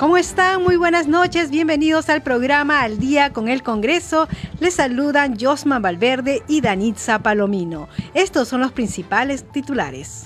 ¿Cómo están? Muy buenas noches. Bienvenidos al programa Al Día con el Congreso. Les saludan Josma Valverde y Danitza Palomino. Estos son los principales titulares.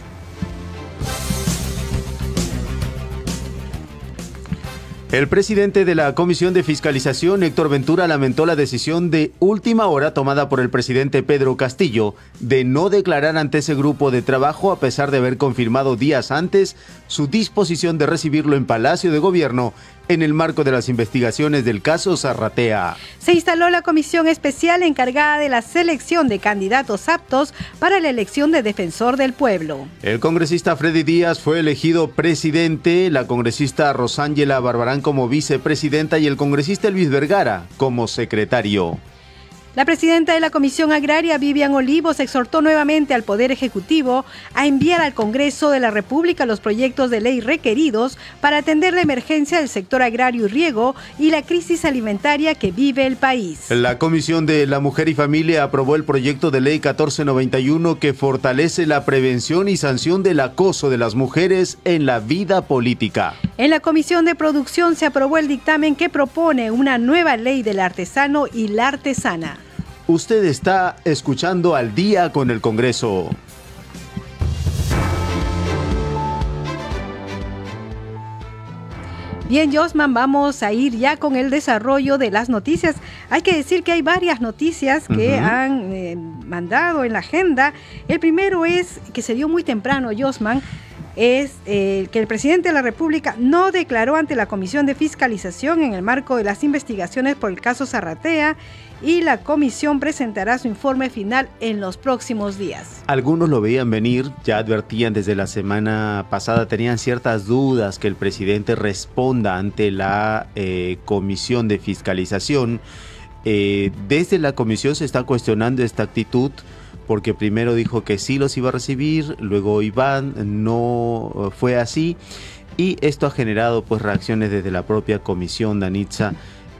El presidente de la Comisión de Fiscalización, Héctor Ventura, lamentó la decisión de última hora tomada por el presidente Pedro Castillo de no declarar ante ese grupo de trabajo a pesar de haber confirmado días antes su disposición de recibirlo en Palacio de Gobierno en el marco de las investigaciones del caso Zarratea. Se instaló la comisión especial encargada de la selección de candidatos aptos para la elección de defensor del pueblo. El congresista Freddy Díaz fue elegido presidente, la congresista Rosángela Barbarán como vicepresidenta y el congresista Luis Vergara como secretario. La presidenta de la Comisión Agraria, Vivian Olivos, exhortó nuevamente al Poder Ejecutivo a enviar al Congreso de la República los proyectos de ley requeridos para atender la emergencia del sector agrario y riego y la crisis alimentaria que vive el país. La Comisión de la Mujer y Familia aprobó el proyecto de ley 1491 que fortalece la prevención y sanción del acoso de las mujeres en la vida política. En la Comisión de Producción se aprobó el dictamen que propone una nueva ley del artesano y la artesana. Usted está escuchando al día con el Congreso. Bien, Josman, vamos a ir ya con el desarrollo de las noticias. Hay que decir que hay varias noticias que han eh, mandado en la agenda. El primero es que se dio muy temprano, Josman, es eh, que el presidente de la República no declaró ante la Comisión de Fiscalización en el marco de las investigaciones por el caso Zarratea y la comisión presentará su informe final en los próximos días. Algunos lo veían venir, ya advertían desde la semana pasada, tenían ciertas dudas que el presidente responda ante la eh, comisión de fiscalización. Eh, desde la comisión se está cuestionando esta actitud porque primero dijo que sí los iba a recibir, luego Iván no fue así y esto ha generado pues reacciones desde la propia comisión Danitza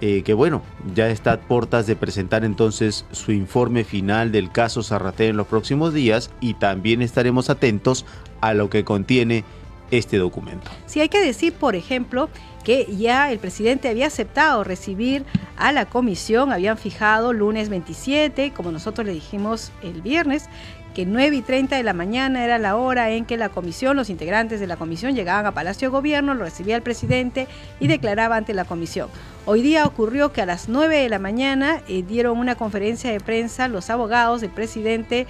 eh, que bueno, ya está a puertas de presentar entonces su informe final del caso Zarratea en los próximos días y también estaremos atentos a lo que contiene este documento. Sí, hay que decir, por ejemplo, que ya el presidente había aceptado recibir a la comisión, habían fijado lunes 27, como nosotros le dijimos el viernes, que 9 y 30 de la mañana era la hora en que la comisión, los integrantes de la comisión llegaban a Palacio de Gobierno, lo recibía el presidente y declaraba ante la comisión. Hoy día ocurrió que a las 9 de la mañana eh, dieron una conferencia de prensa los abogados del presidente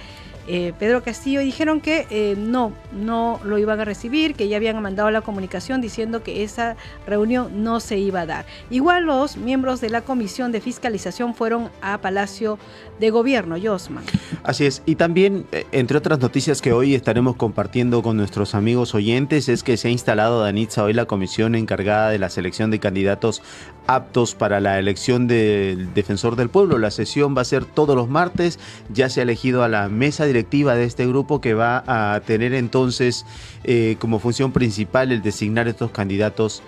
eh, Pedro Castillo dijeron que eh, no, no lo iban a recibir, que ya habían mandado la comunicación diciendo que esa reunión no se iba a dar. Igual los miembros de la Comisión de Fiscalización fueron a Palacio de Gobierno, Josman. Así es, y también, eh, entre otras noticias que hoy estaremos compartiendo con nuestros amigos oyentes, es que se ha instalado, Danitza, hoy la comisión encargada de la selección de candidatos aptos para la elección del defensor del pueblo. La sesión va a ser todos los martes, ya se ha elegido a la mesa directiva de este grupo que va a tener entonces eh, como función principal el designar estos candidatos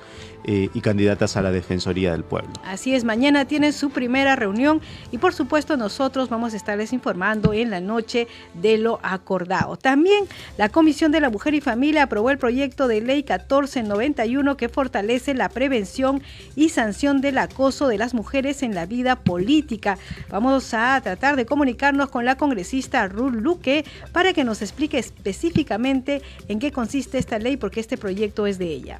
eh, y candidatas a la Defensoría del Pueblo. Así es, mañana tienen su primera reunión y por supuesto nosotros vamos a estarles informando en la noche de lo acordado. También la Comisión de la Mujer y Familia aprobó el proyecto de ley 1491 que fortalece la prevención y sanción del acoso de las mujeres en la vida política. Vamos a tratar de comunicarnos con la congresista Ruth Luque para que nos explique específicamente en qué consiste esta ley porque este proyecto es de ella.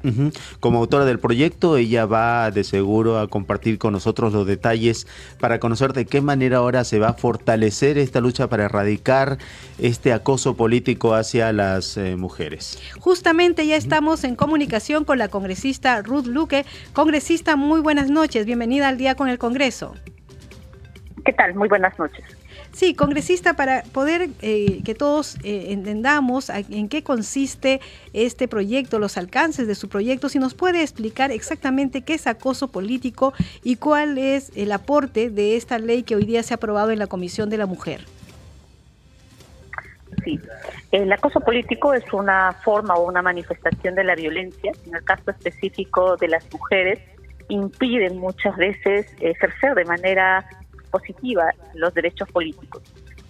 Como autora del proyecto, ella va de seguro a compartir con nosotros los detalles para conocer de qué manera ahora se va a fortalecer esta lucha para erradicar este acoso político hacia las eh, mujeres. Justamente ya estamos en comunicación con la congresista Ruth Luque. Congresista, muy buenas noches. Bienvenida al día con el Congreso. ¿Qué tal? Muy buenas noches. Sí, congresista, para poder eh, que todos eh, entendamos en qué consiste este proyecto, los alcances de su proyecto, si nos puede explicar exactamente qué es acoso político y cuál es el aporte de esta ley que hoy día se ha aprobado en la Comisión de la Mujer. Sí, el acoso político es una forma o una manifestación de la violencia, en el caso específico de las mujeres, impiden muchas veces ejercer de manera positiva los derechos políticos.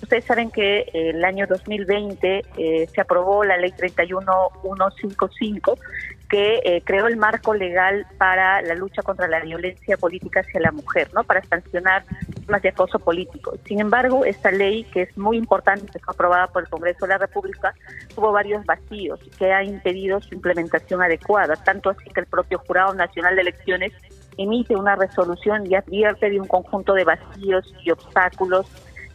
Ustedes saben que el año 2020 eh, se aprobó la ley 31155 que eh, creó el marco legal para la lucha contra la violencia política hacia la mujer, ¿no? Para sancionar temas de acoso político. Sin embargo, esta ley, que es muy importante, que fue aprobada por el Congreso de la República, tuvo varios vacíos que ha impedido su implementación adecuada, tanto así que el propio Jurado Nacional de Elecciones emite una resolución y advierte de un conjunto de vacíos y obstáculos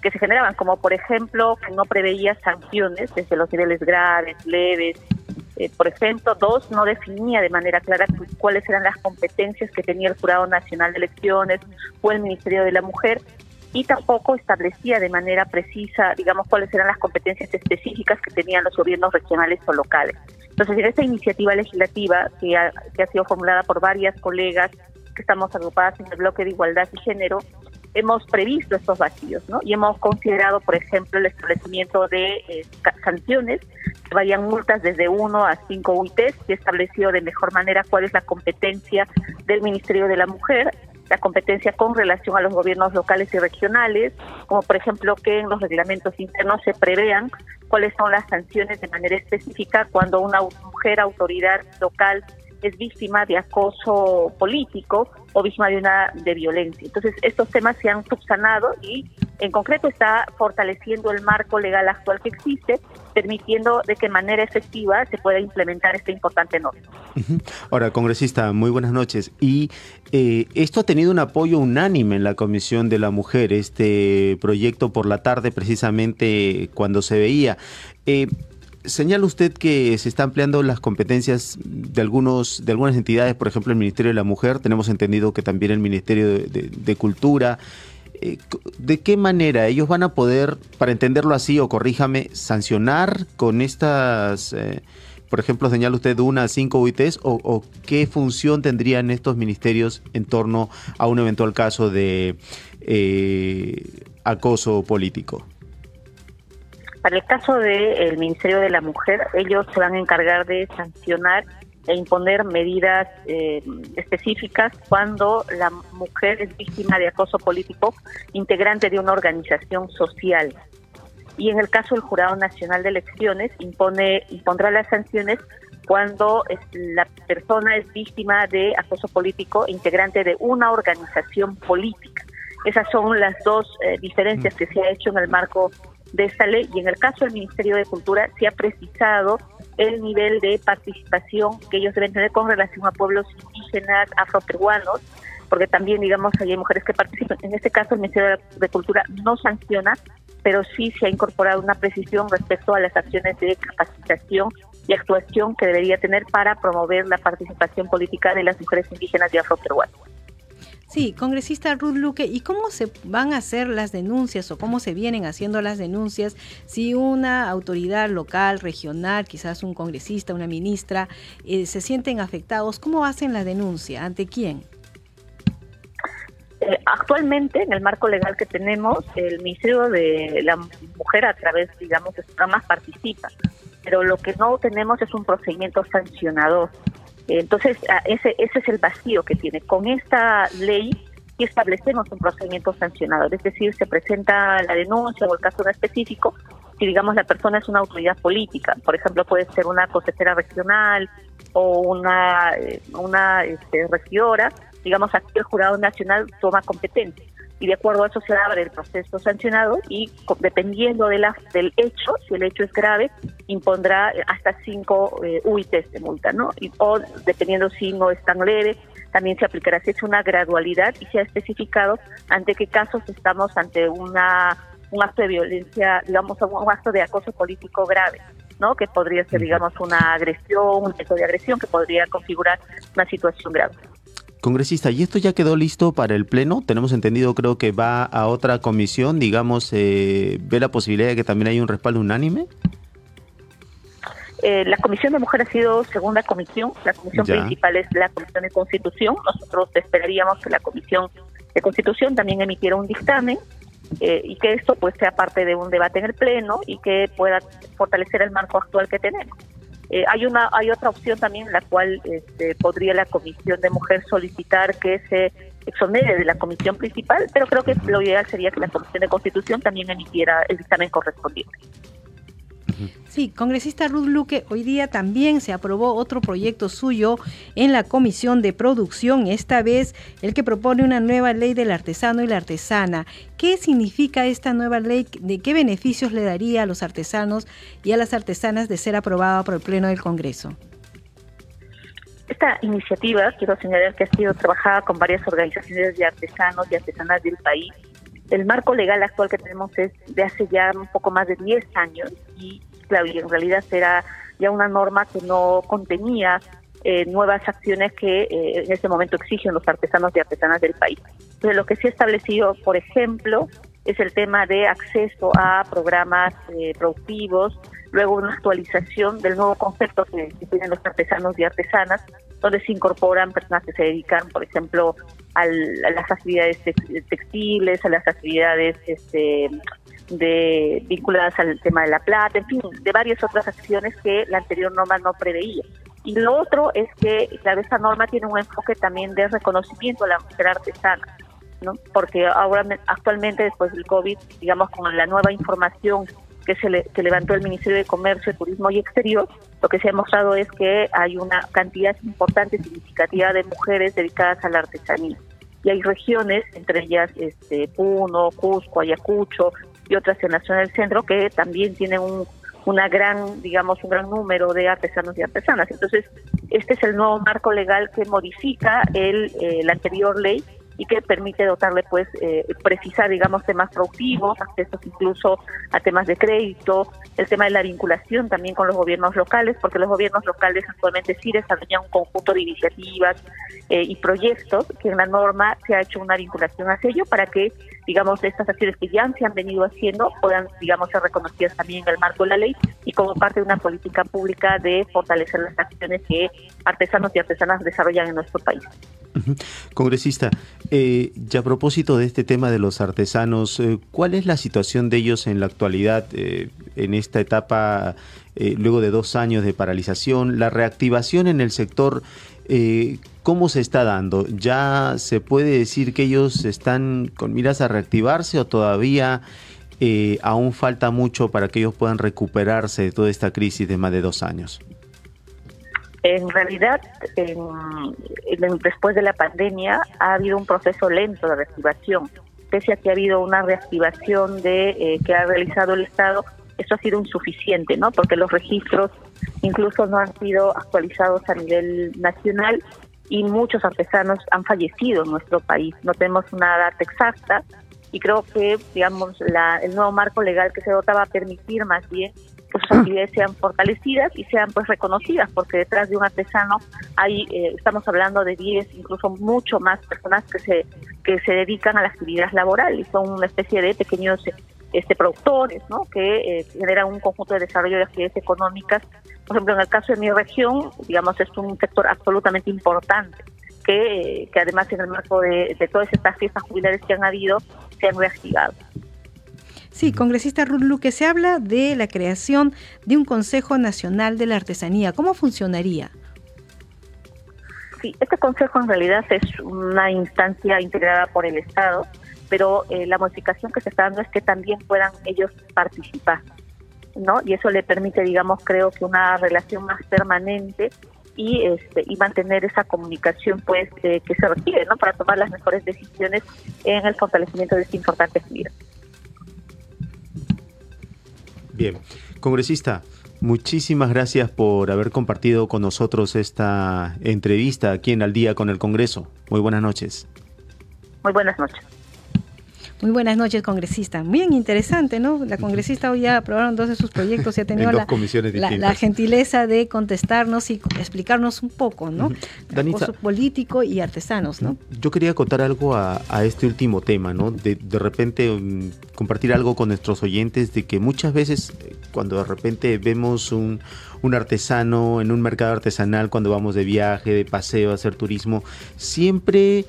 que se generaban, como por ejemplo que no preveía sanciones desde los niveles graves, leves. Eh, por ejemplo, dos, no definía de manera clara cuáles eran las competencias que tenía el Jurado Nacional de Elecciones o el Ministerio de la Mujer y tampoco establecía de manera precisa, digamos, cuáles eran las competencias específicas que tenían los gobiernos regionales o locales. Entonces, en esta iniciativa legislativa que ha, que ha sido formulada por varias colegas que estamos agrupadas en el bloque de igualdad y género, hemos previsto estos vacíos, ¿no? Y hemos considerado, por ejemplo, el establecimiento de eh, sanciones que vayan multas desde 1 a 5 UITs, y establecido de mejor manera cuál es la competencia del Ministerio de la Mujer, la competencia con relación a los gobiernos locales y regionales, como por ejemplo que en los reglamentos internos se prevean cuáles son las sanciones de manera específica cuando una mujer autoridad local es víctima de acoso político o víctima de una de violencia. Entonces, estos temas se han subsanado y en concreto está fortaleciendo el marco legal actual que existe, permitiendo de qué manera efectiva se pueda implementar esta importante norma. Ahora, congresista, muy buenas noches. Y eh, esto ha tenido un apoyo unánime en la Comisión de la Mujer, este proyecto por la tarde, precisamente cuando se veía. Eh, Señala usted que se están ampliando las competencias de algunos de algunas entidades, por ejemplo el Ministerio de la Mujer, tenemos entendido que también el Ministerio de, Cultura. Eh, ¿De qué manera ellos van a poder, para entenderlo así o corríjame, sancionar con estas, eh, por ejemplo, señala usted una a cinco UITs o, qué función tendrían estos ministerios en torno a un eventual caso de eh, acoso político? Para el caso del Ministerio de la Mujer, ellos se van a encargar de sancionar e imponer medidas eh, específicas cuando la mujer es víctima de acoso político integrante de una organización social. Y en el caso del Jurado Nacional de Elecciones impone impondrá las sanciones cuando la persona es víctima de acoso político integrante de una organización política. Esas son las dos eh, diferencias que se ha hecho en el marco de esta ley y en el caso del Ministerio de Cultura se ha precisado el nivel de participación que ellos deben tener con relación a pueblos indígenas, afroperuanos, porque también, digamos, hay mujeres que participan. En este caso, el Ministerio de Cultura no sanciona, pero sí se ha incorporado una precisión respecto a las acciones de capacitación y actuación que debería tener para promover la participación política de las mujeres indígenas y afroperuanas. Sí, congresista Ruth Luque, ¿y cómo se van a hacer las denuncias o cómo se vienen haciendo las denuncias si una autoridad local, regional, quizás un congresista, una ministra, eh, se sienten afectados? ¿Cómo hacen la denuncia? ¿Ante quién? Eh, actualmente, en el marco legal que tenemos, el Ministerio de la Mujer, a través, digamos, de programas, participa, pero lo que no tenemos es un procedimiento sancionador. Entonces, ese, ese es el vacío que tiene. Con esta ley y establecemos un procedimiento sancionador, es decir, se presenta la denuncia o el caso específico, si digamos la persona es una autoridad política, por ejemplo puede ser una consejera regional o una, eh, una este, regidora, digamos aquí el jurado nacional toma competencia y de acuerdo a eso se abre el proceso sancionado y dependiendo de la, del hecho, si el hecho es grave, impondrá hasta cinco eh, UITs de multa, ¿no? Y, o dependiendo si no es tan leve, también se aplicará. Se ha hecho una gradualidad y se ha especificado ante qué casos estamos ante una un acto de violencia, digamos, un acto de acoso político grave. ¿no? que podría ser, digamos, una agresión, un acto de agresión que podría configurar una situación grave. Congresista, ¿y esto ya quedó listo para el Pleno? Tenemos entendido, creo que va a otra comisión, digamos, eh, ¿ve la posibilidad de que también haya un respaldo unánime? Eh, la Comisión de Mujer ha sido segunda comisión, la comisión principal es la Comisión de Constitución, nosotros esperaríamos que la Comisión de Constitución también emitiera un dictamen eh, y que esto pues sea parte de un debate en el Pleno y que pueda fortalecer el marco actual que tenemos. Eh, hay una hay otra opción también en la cual este, podría la Comisión de Mujer solicitar que se exonere de la comisión principal, pero creo que lo ideal sería que la Comisión de Constitución también emitiera el dictamen correspondiente. Sí, congresista Ruth Luque, hoy día también se aprobó otro proyecto suyo en la Comisión de Producción, esta vez el que propone una nueva ley del artesano y la artesana. ¿Qué significa esta nueva ley? ¿De qué beneficios le daría a los artesanos y a las artesanas de ser aprobada por el Pleno del Congreso? Esta iniciativa, quiero señalar que ha sido trabajada con varias organizaciones de artesanos y artesanas del país el marco legal actual que tenemos es de hace ya un poco más de 10 años y y en realidad era ya una norma que no contenía eh, nuevas acciones que eh, en este momento exigen los artesanos y artesanas del país. Entonces, lo que sí establecido, por ejemplo, es el tema de acceso a programas eh, productivos, luego una actualización del nuevo concepto que, tienen los artesanos y artesanas, donde se incorporan personas que se dedican, por ejemplo, a las actividades textiles, a las actividades este, de vinculadas al tema de la plata, en fin, de varias otras acciones que la anterior norma no preveía. Y lo otro es que la esta norma tiene un enfoque también de reconocimiento a la mujer artesana, ¿no? Porque ahora actualmente después del COVID, digamos con la nueva información que se le, que levantó el Ministerio de Comercio, Turismo y Exterior, lo que se ha mostrado es que hay una cantidad importante, significativa de mujeres dedicadas a la artesanía. Y hay regiones, entre ellas este, Puno, Cusco, Ayacucho y otras en la zona del centro, que también tienen un, una gran, digamos, un gran número de artesanos y artesanas. Entonces, este es el nuevo marco legal que modifica el, eh, la anterior ley y que permite dotarle, pues, eh, precisar, digamos, temas productivos, accesos incluso a temas de crédito, el tema de la vinculación también con los gobiernos locales, porque los gobiernos locales actualmente sí desarrollan un conjunto de iniciativas eh, y proyectos que en la norma se ha hecho una vinculación hacia ello para que, digamos, estas acciones que ya se han venido haciendo puedan, digamos, ser reconocidas también en el marco de la ley y como parte de una política pública de fortalecer las acciones que artesanos y artesanas desarrollan en nuestro país. Congresista, eh, y a propósito de este tema de los artesanos, eh, ¿cuál es la situación de ellos en la actualidad, eh, en esta etapa, luego de dos años de paralización? ¿La reactivación en el sector, cómo se está dando? ¿Ya se puede decir que ellos están con miras a reactivarse o todavía aún falta mucho para que ellos puedan recuperarse de toda esta crisis de más de dos años? En realidad, después de la pandemia ha habido un proceso lento de reactivación. Pese a que ha habido una reactivación de eh, que ha realizado el Estado, eso ha sido insuficiente, ¿no? Porque los registros incluso no han sido actualizados a nivel nacional y muchos artesanos han fallecido en nuestro país. No tenemos una data exacta y creo que, digamos, la, el nuevo marco legal que se dota va a permitir más bien que sus actividades sean fortalecidas y sean pues reconocidas, porque detrás de un artesano hay, eh, estamos hablando de 10, incluso mucho más personas que se, que se dedican a la actividad laboral y son una especie de pequeños este, productores, ¿no? que eh, generan un conjunto de desarrollo de actividades económicas. Por ejemplo, en el caso de mi región, digamos, es un sector absolutamente importante. Que, que además en el marco de, de todas estas fiestas jubilares que han habido, se han reactivado. Sí, congresista Ruth Luque, se habla de la creación de un Consejo Nacional de la Artesanía. ¿Cómo funcionaría? Sí, este consejo en realidad es una instancia integrada por el Estado, pero eh, la modificación que se está dando es que también puedan ellos participar, ¿no? Y eso le permite, digamos, creo que una relación más permanente y este y mantener esa comunicación pues eh, que se requiere, ¿no? Para tomar las mejores decisiones en el fortalecimiento de este importante actividad. Bien, congresista, muchísimas gracias por haber compartido con nosotros esta entrevista aquí en Al día con el Congreso. Muy buenas noches. Muy buenas noches. Muy buenas noches, congresista. Bien interesante, ¿no? La congresista hoy ya aprobaron dos de sus proyectos y ha tenido la, la, gentileza de contestarnos y explicarnos un poco, ¿no? Danita, político y artesanos, ¿no? Yo quería contar algo a, este último tema, ¿no? De, de repente um, compartir algo con nuestros oyentes de que muchas veces eh, cuando de repente vemos un, un artesano en un mercado artesanal, cuando vamos de viaje, de paseo, a hacer turismo, siempre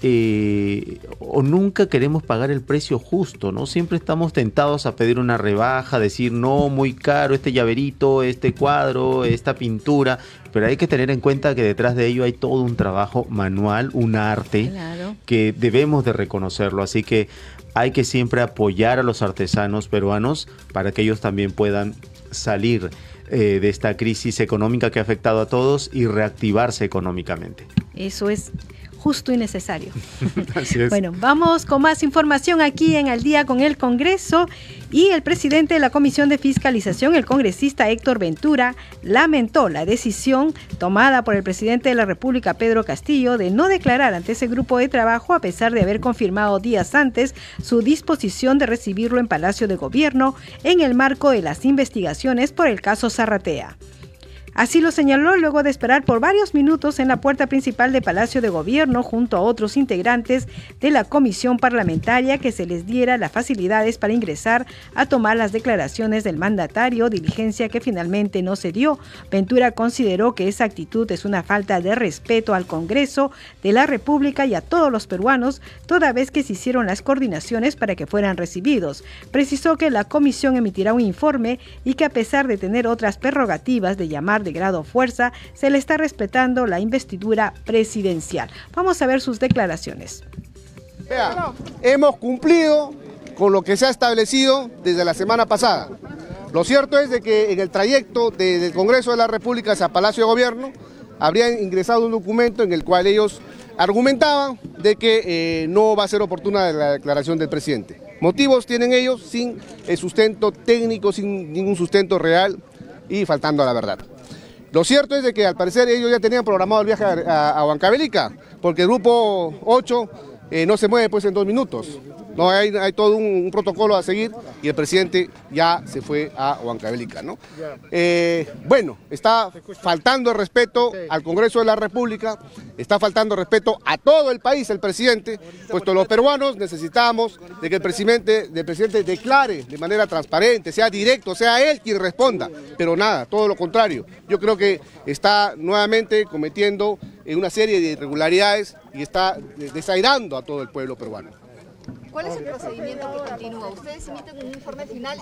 eh, o nunca queremos pagar el precio justo, ¿no? Siempre estamos tentados a pedir una rebaja, decir no, muy caro este llaverito, este cuadro, esta pintura, pero hay que tener en cuenta que detrás de ello hay todo un trabajo manual, un arte que debemos de reconocerlo, así que hay que siempre apoyar a los artesanos peruanos para que ellos también puedan salir eh, de esta crisis económica que ha afectado a todos y reactivarse económicamente. Eso es justo y necesario. Bueno, vamos con más información aquí en Al día con el Congreso y el presidente de la Comisión de Fiscalización, el congresista Héctor Ventura, lamentó la decisión tomada por el presidente de la República, Pedro Castillo, de no declarar ante ese grupo de trabajo a pesar de haber confirmado días antes su disposición de recibirlo en Palacio de Gobierno en el marco de las investigaciones por el caso Zarratea. Así lo señaló luego de esperar por varios minutos en la puerta principal de Palacio de Gobierno junto a otros integrantes de la comisión parlamentaria que se les diera las facilidades para ingresar a tomar las declaraciones del mandatario, diligencia que finalmente no se dio. Ventura consideró que esa actitud es una falta de respeto al Congreso de la República y a todos los peruanos, toda vez que se hicieron las coordinaciones para que fueran recibidos. Precisó que la comisión emitirá un informe y que a pesar de tener otras prerrogativas de llamar grado fuerza, se le está respetando la investidura presidencial. Vamos a ver sus declaraciones. hemos cumplido con lo que se ha establecido desde la semana pasada. Lo cierto es de que en el trayecto desde el Congreso de la República hacia Palacio de Gobierno habrían ingresado un documento en el cual ellos argumentaban de que eh, no va a ser oportuna la declaración del presidente. Motivos tienen ellos sin sustento técnico, sin ningún sustento real y faltando a la verdad. Lo cierto es de que al parecer ellos ya tenían programado el viaje a, Huancavelica, porque el grupo 8 eh, no se mueve pues en dos minutos. No, hay, todo un, protocolo a seguir y el presidente ya se fue a Huancavelica, ¿no? Eh, bueno, está faltando respeto al Congreso de la República, está faltando respeto a todo el país el presidente, puesto los peruanos necesitamos de que el presidente, el presidente declare de manera transparente, sea directo, sea él quien responda, pero nada, todo lo contrario. Yo creo que está nuevamente cometiendo una serie de irregularidades y está desairando a todo el pueblo peruano. ¿Cuál es el procedimiento que continúa? ¿Ustedes emiten un informe final?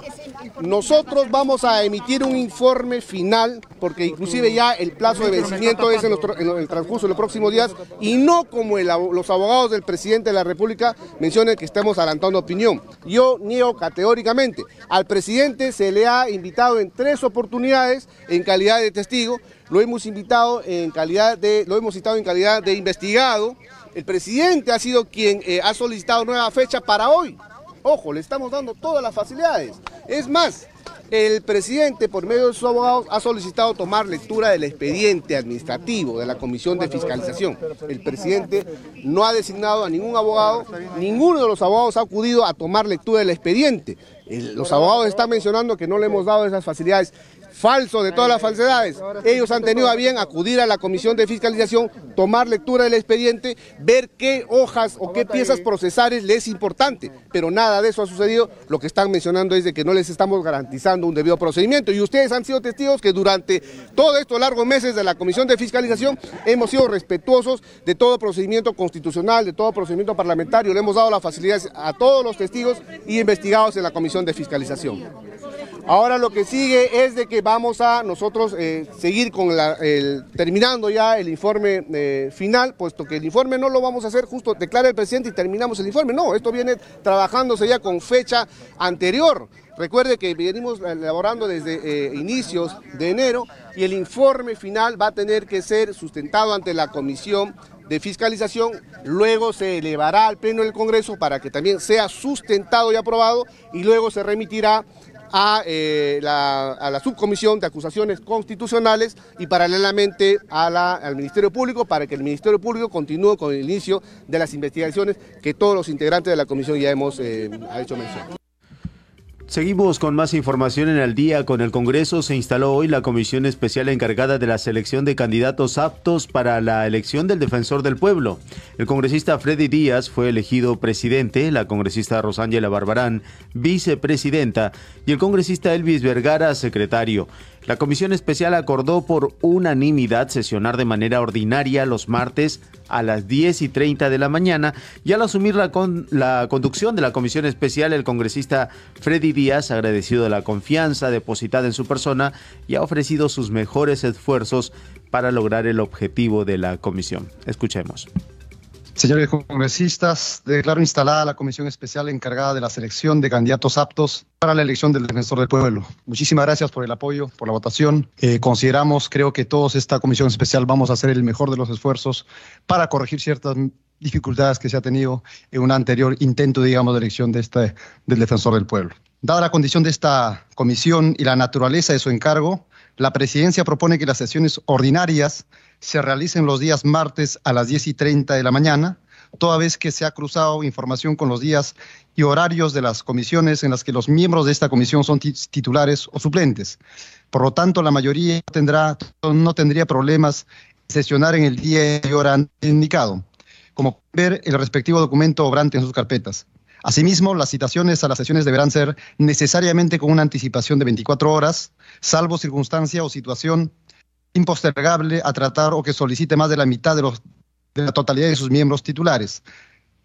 Nosotros vamos a emitir un informe final, porque inclusive ya el plazo de vencimiento es en, el transcurso de los próximos días, y no como los abogados del presidente de la República mencionan que estamos adelantando opinión. Yo niego categóricamente. Al presidente se le ha invitado en tres oportunidades en calidad de testigo, lo hemos invitado en calidad de, lo hemos citado en calidad de investigado, el presidente ha sido quien eh, ha solicitado nueva fecha para hoy. Ojo, le estamos dando todas las facilidades. Es más, el presidente, por medio de sus abogados, ha solicitado tomar lectura del expediente administrativo de la Comisión de Fiscalización. El presidente no ha designado a ningún abogado, ninguno de los abogados ha acudido a tomar lectura del expediente. los abogados están mencionando que no le hemos dado esas facilidades falso de todas las falsedades. Ellos han tenido a bien acudir a la comisión de fiscalización, tomar lectura del expediente, ver qué hojas o qué piezas procesales les es importante, pero nada de eso ha sucedido. Lo que están mencionando es de que no les estamos garantizando un debido procedimiento y ustedes han sido testigos que durante todos estos largos meses de la comisión de fiscalización hemos sido respetuosos de todo procedimiento constitucional, de todo procedimiento parlamentario, le hemos dado las facilidades a todos los testigos y investigados en la comisión de fiscalización. Ahora lo que sigue es de que vamos a nosotros eh, seguir con el, terminando ya el informe eh, final, puesto que el informe no lo vamos a hacer justo, declara el presidente y terminamos el informe. No, esto viene trabajándose ya con fecha anterior. Recuerde que venimos elaborando desde eh, inicios de enero y el informe final va a tener que ser sustentado ante la comisión de fiscalización, luego se elevará al Pleno del Congreso para que también sea sustentado y aprobado y luego se remitirá a, eh, la, a la subcomisión de acusaciones constitucionales y paralelamente a la, al Ministerio Público para que el Ministerio Público continúe con el inicio de las investigaciones que todos los integrantes de la comisión ya hemos eh, hecho mención. Seguimos con más información en el día. Con el Congreso se instaló hoy la comisión especial encargada de la selección de candidatos aptos para la elección del defensor del pueblo. El congresista Freddy Díaz fue elegido presidente, la congresista Rosángela Barbarán vicepresidenta y el congresista Elvis Vergara secretario. La comisión especial acordó por unanimidad sesionar de manera ordinaria los martes a las 10 y 30 de la mañana y al asumir la, con, la conducción de la comisión especial el congresista Freddy Díaz agradecido de la confianza depositada en su persona y ha ofrecido sus mejores esfuerzos para lograr el objetivo de la comisión. Escuchemos. Señores congresistas, declaro instalada la comisión especial encargada de la selección de candidatos aptos para la elección del defensor del pueblo. Muchísimas gracias por el apoyo, por la votación. Eh, consideramos, creo que todos esta comisión especial vamos a hacer el mejor de los esfuerzos para corregir ciertas dificultades que se ha tenido en un anterior intento, digamos, de elección de este, del defensor del pueblo. Dada la condición de esta comisión y la naturaleza de su encargo, la presidencia propone que las sesiones ordinarias se realicen los días martes a las 10 y 30 de la mañana, toda vez que se ha cruzado información con los días y horarios de las comisiones en las que los miembros de esta comisión son titulares o suplentes. Por lo tanto, la mayoría tendrá, no tendría problemas en sesionar en el día y hora indicado, como ver el respectivo documento obrante en sus carpetas. Asimismo, las citaciones a las sesiones deberán ser necesariamente con una anticipación de 24 horas, salvo circunstancia o situación impostergable a tratar o que solicite más de la mitad de, los, de la totalidad de sus miembros titulares.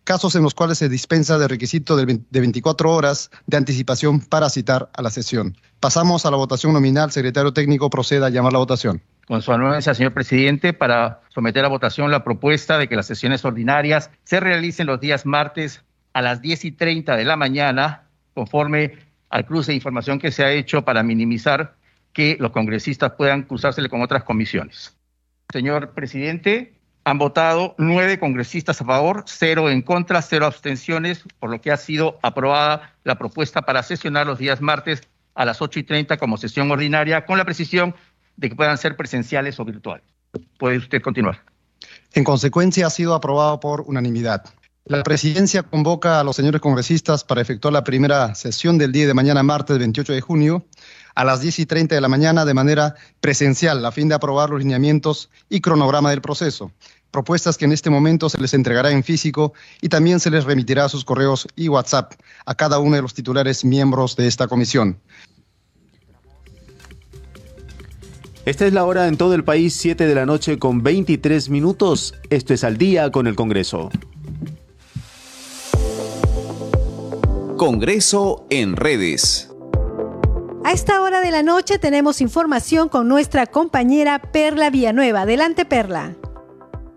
Casos en los cuales se dispensa de requisito de 24 horas de anticipación para citar a la sesión. Pasamos a la votación nominal. Secretario técnico, proceda a llamar la votación. Con su anuencia, señor presidente, para someter a votación la propuesta de que las sesiones ordinarias se realicen los días martes a las 10 y 30 de la mañana, conforme al cruce de información que se ha hecho para minimizar que los congresistas puedan cruzársele con otras comisiones. Señor presidente, han votado nueve congresistas a favor, cero en contra, cero abstenciones, por lo que ha sido aprobada la propuesta para sesionar los días martes a las 8 y 30 como sesión ordinaria, con la precisión de que puedan ser presenciales o virtuales. Puede usted continuar. En consecuencia, ha sido aprobado por unanimidad. La presidencia convoca a los señores congresistas para efectuar la primera sesión del día de mañana, martes 28 de junio, a las 10 y 30 de la mañana de manera presencial, a fin de aprobar los lineamientos y cronograma del proceso. Propuestas que en este momento se les entregará en físico y también se les remitirá a sus correos y WhatsApp a cada uno de los titulares miembros de esta comisión. Esta es la hora en todo el país, 7 de la noche con 23 minutos. Esto es al día con el Congreso. Congreso en redes. A esta hora de la noche tenemos información con nuestra compañera Perla Villanueva. Adelante, Perla.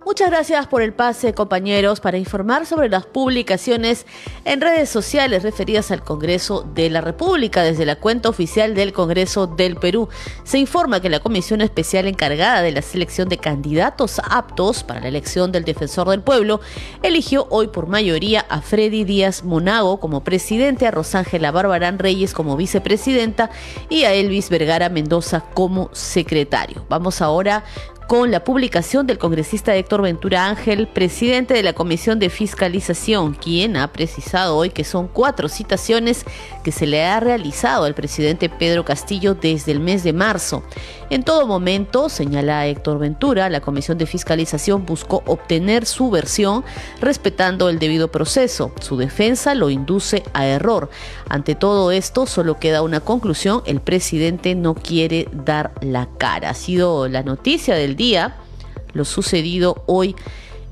Muchas gracias por el pase, compañeros, para informar sobre las publicaciones en redes sociales referidas al Congreso de la República. Desde la cuenta oficial del Congreso del Perú se informa que la comisión especial encargada de la selección de candidatos aptos para la elección del defensor del pueblo eligió hoy por mayoría a Freddy Díaz Monago como presidente, a Rosángela Barbarán Reyes como vicepresidenta y a Elvis Vergara Mendoza como secretario. Vamos ahora con la publicación del congresista Héctor Ventura Ángel, presidente de la Comisión de Fiscalización, quien ha precisado hoy que son cuatro citaciones que se le ha realizado al presidente Pedro Castillo desde el mes de marzo. En todo momento, señala Héctor Ventura, la Comisión de Fiscalización buscó obtener su versión respetando el debido proceso. Su defensa lo induce a error. Ante todo esto, solo queda una conclusión, el presidente no quiere dar la cara. Ha sido la noticia del día, lo sucedido hoy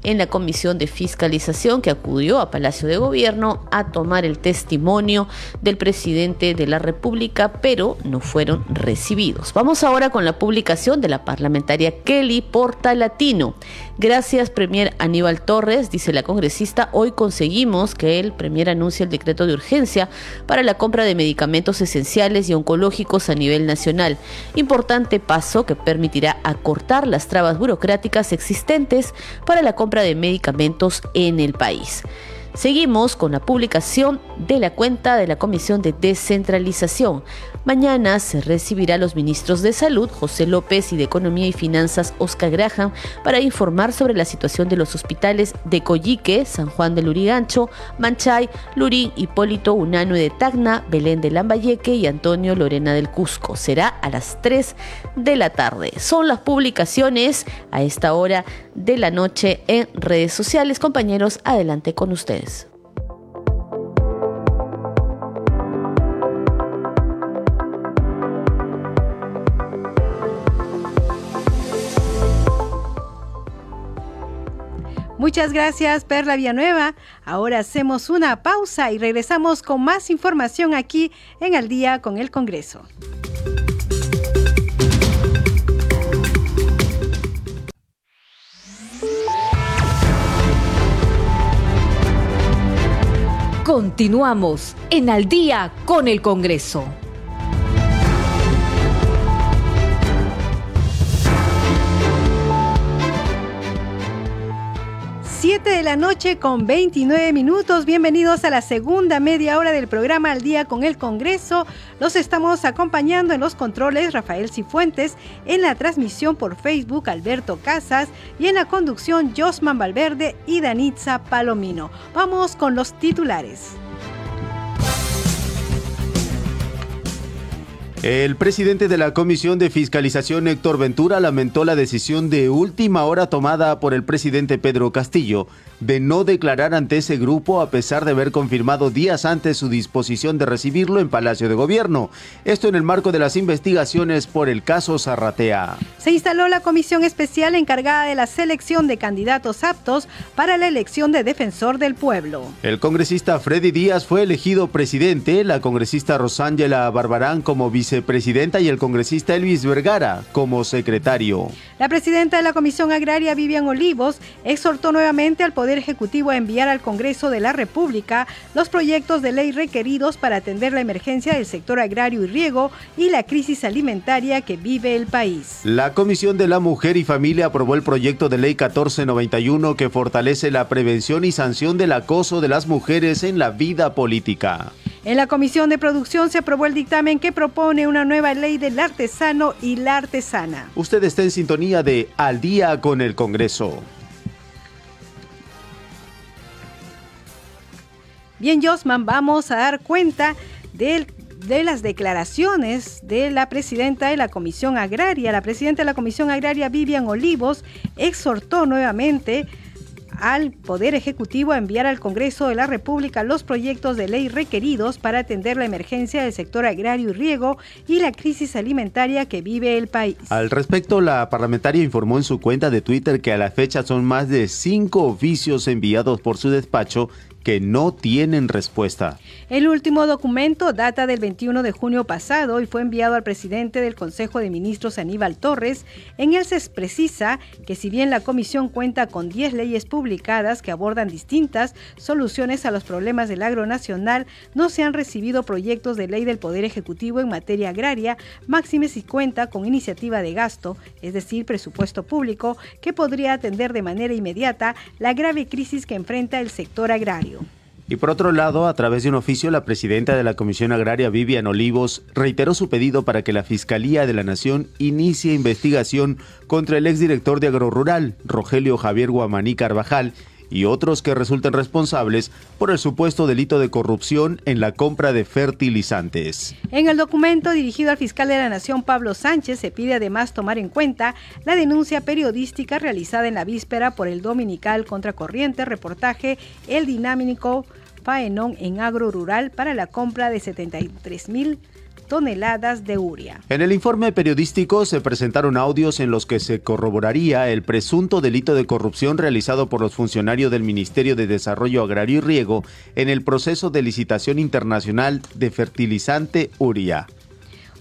en la Comisión de Fiscalización que acudió a Palacio de Gobierno a tomar el testimonio del presidente de la República, pero no fueron recibidos. Vamos ahora con la publicación de la parlamentaria Kelly Portalatino. Gracias, Premier Aníbal Torres, dice la congresista, hoy conseguimos que el Premier anuncie el decreto de urgencia para la compra de medicamentos esenciales y oncológicos a nivel nacional. Importante paso que permitirá acortar las trabas burocráticas existentes para la compra de medicamentos en el país. Seguimos con la publicación de la cuenta de la Comisión de Descentralización. Mañana se recibirá a los ministros de Salud, José López, y de Economía y Finanzas, Oscar Graham, para informar sobre la situación de los hospitales de Coyique, San Juan de Lurigancho, Manchay, Lurín, Hipólito, Unano de Tacna, Belén de Lambayeque y Antonio Lorena del Cusco. Será a las 3 de la tarde. Son las publicaciones a esta hora de la noche en redes sociales. Compañeros, adelante con ustedes. Muchas gracias, Perla Villanueva. Ahora hacemos una pausa y regresamos con más información aquí en Al día con el Congreso. Continuamos en Al día con el Congreso. 7 de la noche con 29 minutos. Bienvenidos a la segunda media hora del programa Al Día con el Congreso. Los estamos acompañando en los controles Rafael Cifuentes, en la transmisión por Facebook Alberto Casas y en la conducción Josman Valverde y Danitza Palomino. Vamos con los titulares. El presidente de la Comisión de Fiscalización, Héctor Ventura, lamentó la decisión de última hora tomada por el presidente Pedro Castillo de no declarar ante ese grupo a pesar de haber confirmado días antes su disposición de recibirlo en Palacio de Gobierno. Esto en el marco de las investigaciones por el caso Zarratea. Se instaló la comisión especial encargada de la selección de candidatos aptos para la elección de defensor del pueblo. El congresista Freddy Díaz fue elegido presidente, la congresista Rosángela Barbarán como vicepresidenta y el congresista Elvis Vergara como secretario. La presidenta de la Comisión Agraria, Vivian Olivos, exhortó nuevamente al Poder Ejecutivo a enviar al Congreso de la República los proyectos de ley requeridos para atender la emergencia del sector agrario y riego y la crisis alimentaria que vive el país. La Comisión de la Mujer y Familia aprobó el proyecto de ley 1491 que fortalece la prevención y sanción del acoso de las mujeres en la vida política. En la Comisión de Producción se aprobó el dictamen que propone una nueva ley del artesano y la artesana. Usted está en sintonía de Al día con el Congreso. Bien, Josman, vamos a dar cuenta de las declaraciones de la presidenta de la Comisión Agraria. La presidenta de la Comisión Agraria, Vivian Olivos, exhortó nuevamente al Poder Ejecutivo a enviar al Congreso de la República los proyectos de ley requeridos para atender la emergencia del sector agrario y riego y la crisis alimentaria que vive el país. Al respecto, la parlamentaria informó en su cuenta de Twitter que a la fecha son más de cinco oficios enviados por su despacho que no tienen respuesta. El último documento data del 21 de junio pasado y fue enviado al presidente del Consejo de Ministros Aníbal Torres. En él se precisa que si bien la comisión cuenta con 10 leyes publicadas que abordan distintas soluciones a los problemas del agro nacional, no se han recibido proyectos de ley del Poder Ejecutivo en materia agraria, máxime si cuenta con iniciativa de gasto, es decir, presupuesto público, que podría atender de manera inmediata la grave crisis que enfrenta el sector agrario. Y por otro lado, a través de un oficio, la presidenta de la Comisión Agraria, Vivian Olivos, reiteró su pedido para que la Fiscalía de la Nación inicie investigación contra el exdirector de Agrorural, Rogelio Javier Guamaní Carvajal, y otros que resulten responsables por el supuesto delito de corrupción en la compra de fertilizantes. En el documento dirigido al fiscal de la Nación, Pablo Sánchez, se pide además tomar en cuenta la denuncia periodística realizada en la víspera por el dominical Contracorriente, reportaje El Dinámico Faenón en Agro Rural para la compra de 73 mil toneladas de uria. En el informe periodístico se presentaron audios en los que se corroboraría el presunto delito de corrupción realizado por los funcionarios del Ministerio de Desarrollo Agrario y Riego en el proceso de licitación internacional de fertilizante uria.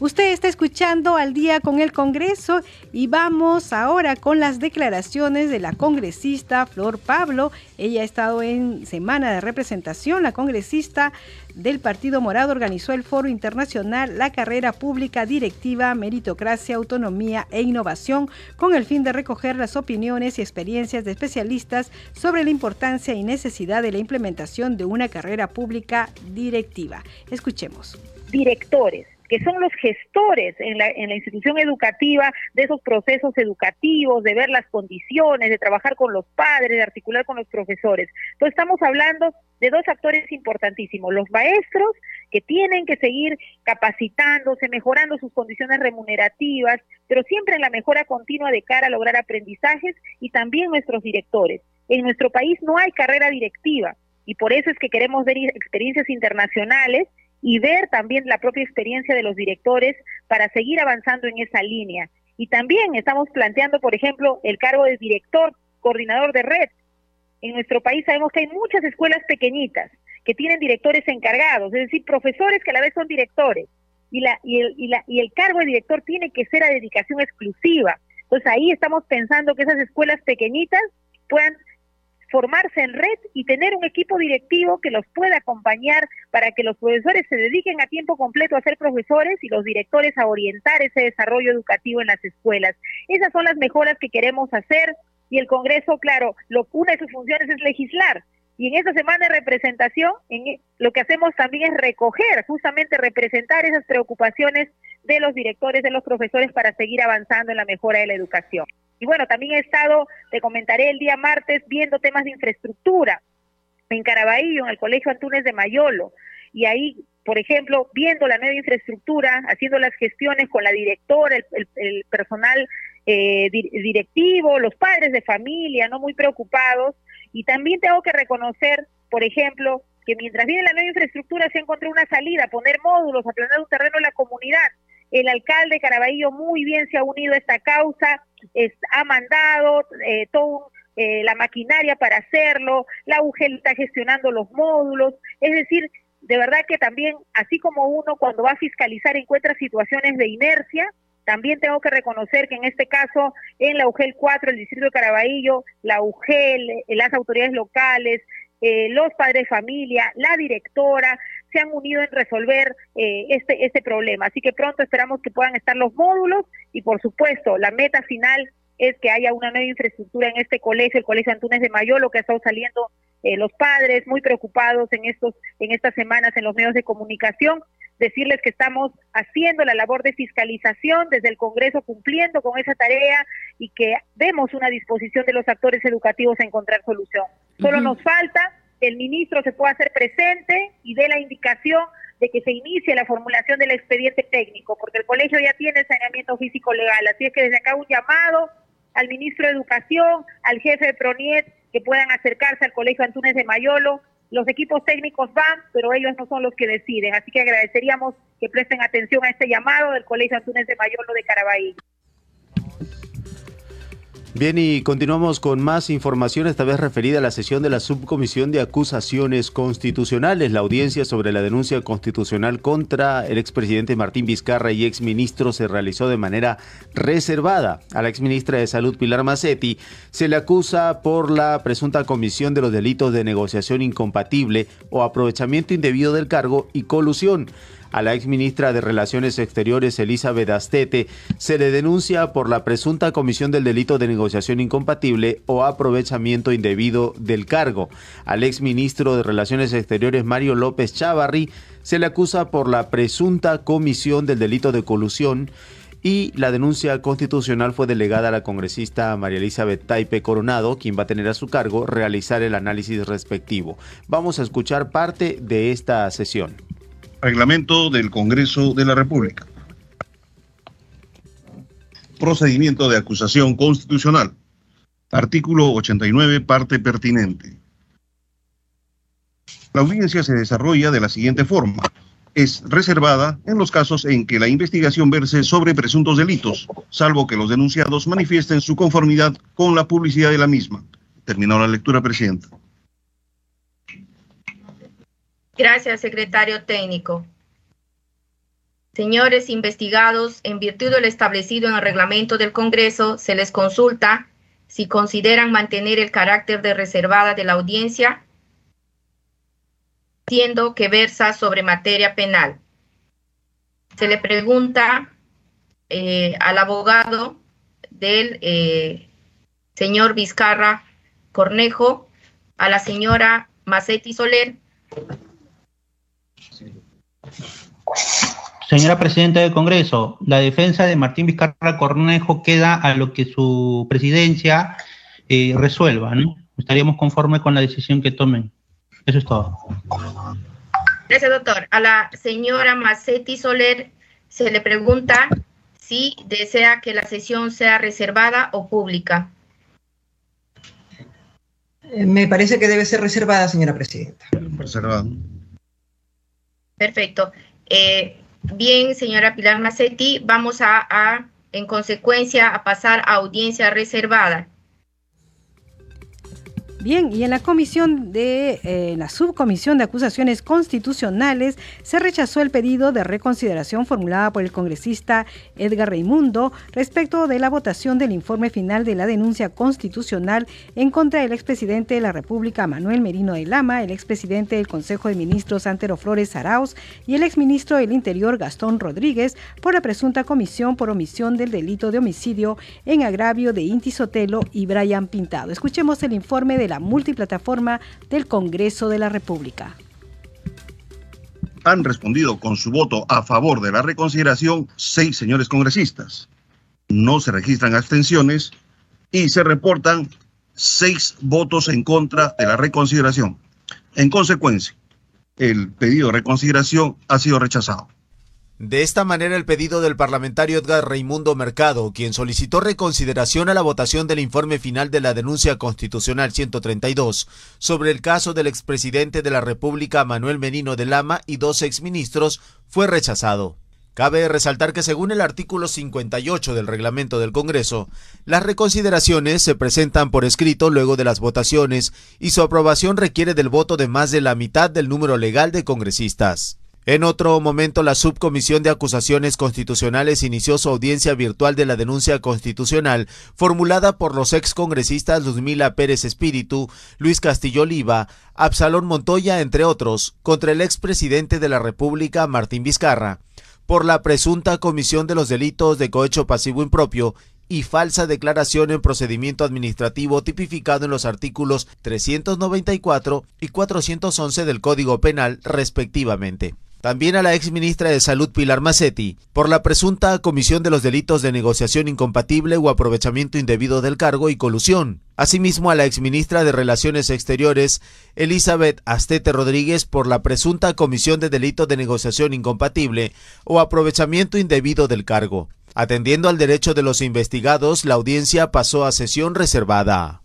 Usted está escuchando al día con el Congreso y vamos ahora con las declaraciones de la congresista Flor Pablo. Ella ha estado en semana de representación. La congresista del Partido Morado organizó el Foro Internacional La Carrera Pública Directiva, Meritocracia, Autonomía e Innovación con el fin de recoger las opiniones y experiencias de especialistas sobre la importancia y necesidad de la implementación de una carrera pública directiva. Escuchemos. Directores que son los gestores en la, institución educativa de esos procesos educativos, de ver las condiciones, de trabajar con los padres, de articular con los profesores. Entonces estamos hablando de dos actores importantísimos, los maestros que tienen que seguir capacitándose, mejorando sus condiciones remunerativas, pero siempre en la mejora continua de cara a lograr aprendizajes y también nuestros directores. En nuestro país no hay carrera directiva y por eso es que queremos ver experiencias internacionales y ver también la propia experiencia de los directores para seguir avanzando en esa línea. Y también estamos planteando, por ejemplo, el cargo de director, coordinador de red. En nuestro país sabemos que hay muchas escuelas pequeñitas que tienen directores encargados, es decir, profesores que a la vez son directores. Y, la, y, el, y, la, y el cargo de director tiene que ser a dedicación exclusiva. Entonces ahí estamos pensando que esas escuelas pequeñitas puedan formarse en red y tener un equipo directivo que los pueda acompañar para que los profesores se dediquen a tiempo completo a ser profesores y los directores a orientar ese desarrollo educativo en las escuelas. Esas son las mejoras que queremos hacer y el Congreso, claro, lo, una de sus funciones es legislar. Y en esta semana de representación, en, e, lo que hacemos también es recoger, justamente representar esas preocupaciones de los directores, de los profesores para seguir avanzando en la mejora de la educación. Y bueno, también he estado, te comentaré el día martes, viendo temas de infraestructura en Caraballo, en el Colegio Antunes de Mayolo. Y ahí, por ejemplo, viendo la nueva infraestructura, haciendo las gestiones con la directora, el, personal eh, directivo, los padres de familia, no muy preocupados. Y también tengo que reconocer, por ejemplo, que mientras viene la nueva infraestructura se encontró una salida, poner módulos, aplanar un terreno en la comunidad. El alcalde Caraballo muy bien se ha unido a esta causa, ha mandado eh, toda eh, la maquinaria para hacerlo, la UGEL está gestionando los módulos, es decir, de verdad que también, así como uno cuando va a fiscalizar encuentra situaciones de inercia, también tengo que reconocer que en este caso, en la UGEL 4, el Distrito de Caraballo, la UGEL, eh, las autoridades locales, los padres de familia, la directora, se han unido en resolver eh, este, este problema. Así que pronto esperamos que puedan estar los módulos y por supuesto la meta final es que haya una nueva infraestructura en este colegio, el Colegio Antunes de Mayolo, que ha estado saliendo eh, los padres muy preocupados en estos en estas semanas en los medios de comunicación decirles que estamos haciendo la labor de fiscalización desde el Congreso cumpliendo con esa tarea y que vemos una disposición de los actores educativos a encontrar solución. Solo nos falta el ministro se pueda hacer presente y dé la indicación de que se inicie la formulación del expediente técnico, porque el colegio ya tiene saneamiento físico legal. Así es que desde acá un llamado al ministro de Educación, al jefe de Proniet, que puedan acercarse al colegio Antunes de Mayolo. Los equipos técnicos van, pero ellos no son los que deciden. Así que agradeceríamos que presten atención a este llamado del colegio Antunes de Mayolo de Caraballo. Bien, y continuamos con más información, esta vez referida a la sesión de la Subcomisión de Acusaciones Constitucionales. La audiencia sobre la denuncia constitucional contra el expresidente Martín Vizcarra y exministro se realizó de manera reservada. A la exministra de Salud, Pilar Macetti, se le acusa por la presunta comisión de los delitos de negociación incompatible o aprovechamiento indebido del cargo y colusión. A la exministra de Relaciones Exteriores, Elizabeth Astete, se le denuncia por la presunta comisión del delito de negociación incompatible o aprovechamiento indebido del cargo. Al exministro de Relaciones Exteriores, Mario López Chavarri, se le acusa por la presunta comisión del delito de colusión y la denuncia constitucional fue delegada a la congresista María Elizabeth Taipe Coronado, quien va a tener a su cargo realizar el análisis respectivo. Vamos a escuchar parte de esta sesión. Reglamento del Congreso de la República. Procedimiento de acusación constitucional. Artículo 89, parte pertinente. La audiencia se desarrolla de la siguiente forma. Es reservada en los casos en que la investigación verse sobre presuntos delitos, salvo que los denunciados manifiesten su conformidad con la publicidad de la misma. Terminó la lectura, Presidenta. Gracias, secretario técnico. Señores investigados, en virtud de lo establecido en el reglamento del Congreso, se les consulta si consideran mantener el carácter de reservada de la audiencia, siendo que versa sobre materia penal. Se le pregunta eh, al abogado del eh, señor Vizcarra Cornejo, a la señora Macetti Soler. Señora Presidenta del Congreso, la defensa de Martín Vizcarra Cornejo queda a lo que su presidencia eh, resuelva, ¿no? Estaríamos conformes con la decisión que tomen. Eso es todo. Gracias, doctor. A la señora Macetti Soler se le pregunta si desea que la sesión sea reservada o pública. Eh, me parece que debe ser reservada, señora presidenta. Reservada. Perfecto. Eh, Bien, señora Pilar Macetti, vamos a, a, en consecuencia, a pasar a audiencia reservada. Bien, y en la comisión de eh, la subcomisión de acusaciones constitucionales se rechazó el pedido de reconsideración formulada por el congresista Edgar Reimundo respecto de la votación del informe final de la denuncia constitucional en contra del expresidente de la República Manuel Merino de Lama, el expresidente del Consejo de Ministros Antero Flores Arauz y el exministro del Interior Gastón Rodríguez por la presunta comisión por omisión del delito de homicidio en agravio de Inti Sotelo y Brian Pintado. Escuchemos el informe de la multiplataforma del Congreso de la República. Han respondido con su voto a favor de la reconsideración seis señores congresistas. No se registran abstenciones y se reportan seis votos en contra de la reconsideración. En consecuencia, el pedido de reconsideración ha sido rechazado. De esta manera, el pedido del parlamentario Edgar Raimundo Mercado, quien solicitó reconsideración a la votación del informe final de la denuncia constitucional 132 sobre el caso del expresidente de la República Manuel Menino de Lama y dos exministros, fue rechazado. Cabe resaltar que según el artículo 58 del reglamento del Congreso, las reconsideraciones se presentan por escrito luego de las votaciones y su aprobación requiere del voto de más de la mitad del número legal de congresistas. En otro momento, la Subcomisión de Acusaciones Constitucionales inició su audiencia virtual de la denuncia constitucional formulada por los excongresistas Luzmila Pérez Espíritu, Luis Castillo Oliva, Absalón Montoya, entre otros, contra el expresidente de la República, Martín Vizcarra, por la presunta comisión de los delitos de cohecho pasivo impropio y falsa declaración en procedimiento administrativo tipificado en los artículos 394 y 411 del Código Penal, respectivamente. También a la ex ministra de Salud Pilar Macetti por la presunta comisión de los delitos de negociación incompatible o aprovechamiento indebido del cargo y colusión. Asimismo a la ex ministra de Relaciones Exteriores Elizabeth Astete Rodríguez por la presunta comisión de delito de negociación incompatible o aprovechamiento indebido del cargo. Atendiendo al derecho de los investigados, la audiencia pasó a sesión reservada.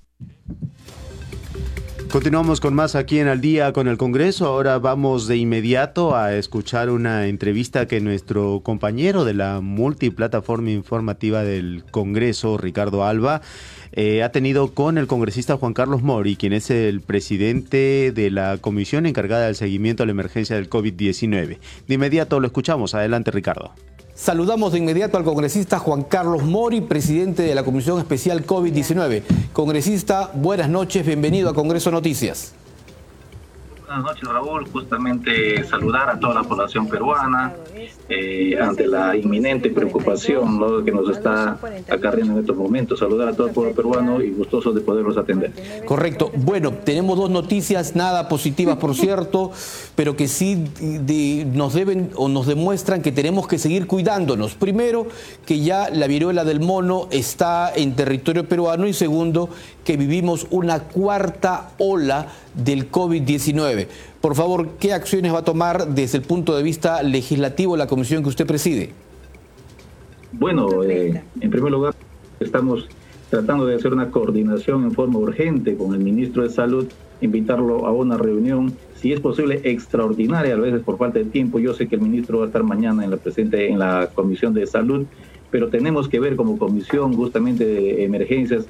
Continuamos con más aquí en Al día con el Congreso. Ahora vamos de inmediato a escuchar una entrevista que nuestro compañero de la multiplataforma informativa del Congreso, Ricardo Alba, eh, ha tenido con el congresista Juan Carlos Mori, quien es el presidente de la comisión encargada del seguimiento a la emergencia del COVID-19. De inmediato lo escuchamos. Adelante, Ricardo. Saludamos de inmediato al congresista Juan Carlos Mori, presidente de la Comisión Especial COVID-19. Congresista, buenas noches, bienvenido a Congreso Noticias. Buenas noches, Raúl. Justamente saludar a toda la población peruana eh, ante la inminente preocupación que nos está acarreando en estos momentos. Saludar a todo el pueblo peruano y gustoso de poderlos atender. Correcto. Bueno, tenemos dos noticias, nada positivas, por cierto, pero que sí nos deben o nos demuestran que tenemos que seguir cuidándonos. Primero, que ya la viruela del mono está en territorio peruano y segundo, que vivimos una cuarta ola del COVID-19. Por favor, ¿qué acciones va a tomar desde el punto de vista legislativo la comisión que usted preside? Bueno, eh, en primer lugar, estamos tratando de hacer una coordinación en forma urgente con el ministro de Salud, invitarlo a una reunión, si es posible, extraordinaria, a veces por falta de tiempo. Yo sé que el ministro va a estar mañana en la, presente, en la Comisión de Salud, pero tenemos que ver como comisión justamente de emergencias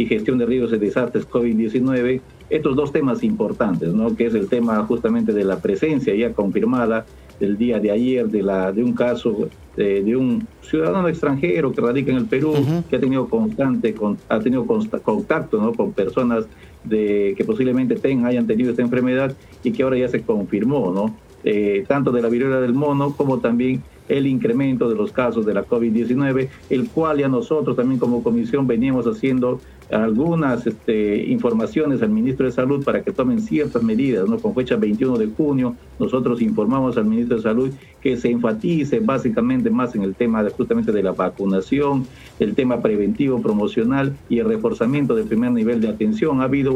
y gestión de riesgos y desastres COVID-19 estos dos temas importantes, ¿no? que es el tema justamente de la presencia ya confirmada del día de ayer de, la, de un caso de, de un ciudadano extranjero que radica en el Perú, que ha tenido constante, con, ha tenido consta- contacto ¿no? con personas de, que posiblemente tengan, hayan tenido esta enfermedad y que ahora ya se confirmó, ¿no? Eh, tanto de la viruela del mono como también el incremento de los casos de la COVID-19, el cual ya nosotros también como comisión veníamos haciendo algunas este, informaciones al ministro de Salud para que tomen ciertas medidas, ¿no? Con fecha 21 de junio, nosotros informamos al ministro de Salud que se enfatice básicamente más en el tema justamente de la vacunación, el tema preventivo, promocional y el reforzamiento del primer nivel de atención. Ha habido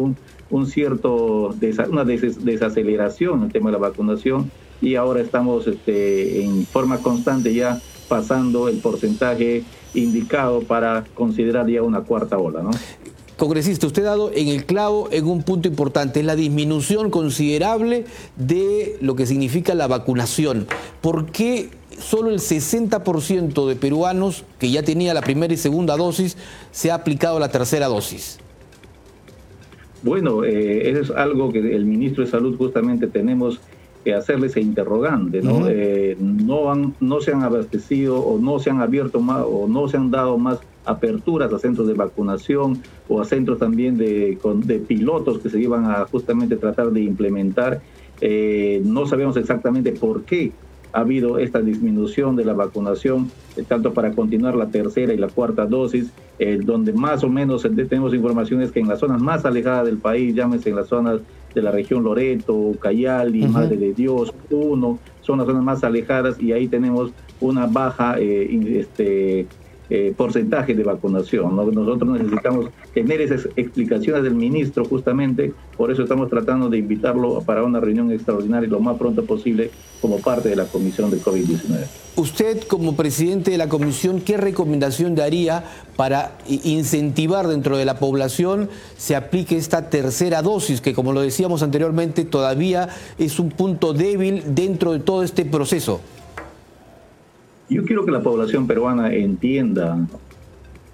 un, cierto, una des- desaceleración en el tema de la vacunación y ahora estamos este, en forma constante ya pasando el porcentaje indicado para considerar ya una cuarta ola, ¿no? Congresista, usted ha dado en el clavo en un punto importante, es la disminución considerable de lo que significa la vacunación. ¿Por qué solo el 60% de peruanos que ya tenía la primera y segunda dosis se ha aplicado la tercera dosis? Bueno, eh, eso es algo que el ministro de Salud justamente tenemos que hacerle ese interrogante, ¿no? Eh, no, han, no se han abastecido o no se han abierto más o no se han dado más aperturas a centros de vacunación o a centros también de, de pilotos que se iban a justamente tratar de implementar. Eh, no sabemos exactamente por qué ha habido esta disminución de la vacunación, eh, tanto para continuar la tercera y la cuarta dosis, eh, donde más o menos tenemos informaciones que en las zonas más alejadas del país, llámese en las zonas de la región Loreto, Cayali, Ujú. Madre de Dios, Puno, son las zonas más alejadas y ahí tenemos una baja eh, este, eh, porcentaje de vacunación. ¿no? Nosotros necesitamos tener esas explicaciones del ministro justamente, por eso estamos tratando de invitarlo para una reunión extraordinaria lo más pronto posible como parte de la comisión de COVID-19. Usted, como presidente de la comisión, ¿qué recomendación daría para incentivar dentro de la población se aplique esta tercera dosis, que como lo decíamos anteriormente, todavía es un punto débil dentro de todo este proceso? Yo quiero que la población peruana entienda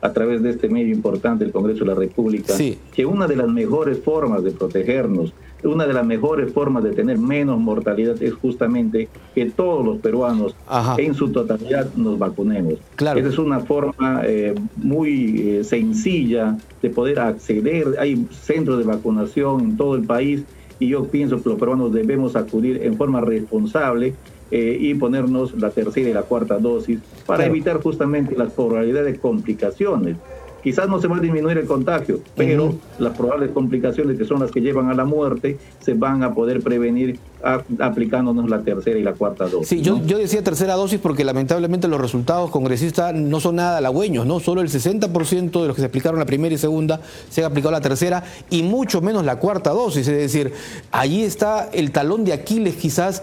a través de este medio importante, el Congreso de la República, Sí. que una de las mejores formas de protegernos, una de las mejores formas de tener menos mortalidad es justamente que todos los peruanos en su totalidad nos vacunemos. Claro. Esa es una forma eh, muy eh, sencilla de poder acceder. Hay centros de vacunación en todo el país y yo pienso que los peruanos debemos acudir en forma responsable eh, y ponernos la tercera y la cuarta dosis para Claro. evitar justamente las probabilidades de complicaciones. Quizás no se va a disminuir el contagio, pero las probables complicaciones que son las que llevan a la muerte se van a poder prevenir a- aplicándonos la tercera y la cuarta dosis. Sí, yo, yo decía tercera dosis porque lamentablemente los resultados congresistas no son nada halagüeños, ¿no? Solo el 60% de los que se aplicaron la primera y segunda se han aplicado la tercera y mucho menos la cuarta dosis. Es decir, allí está el talón de Aquiles quizás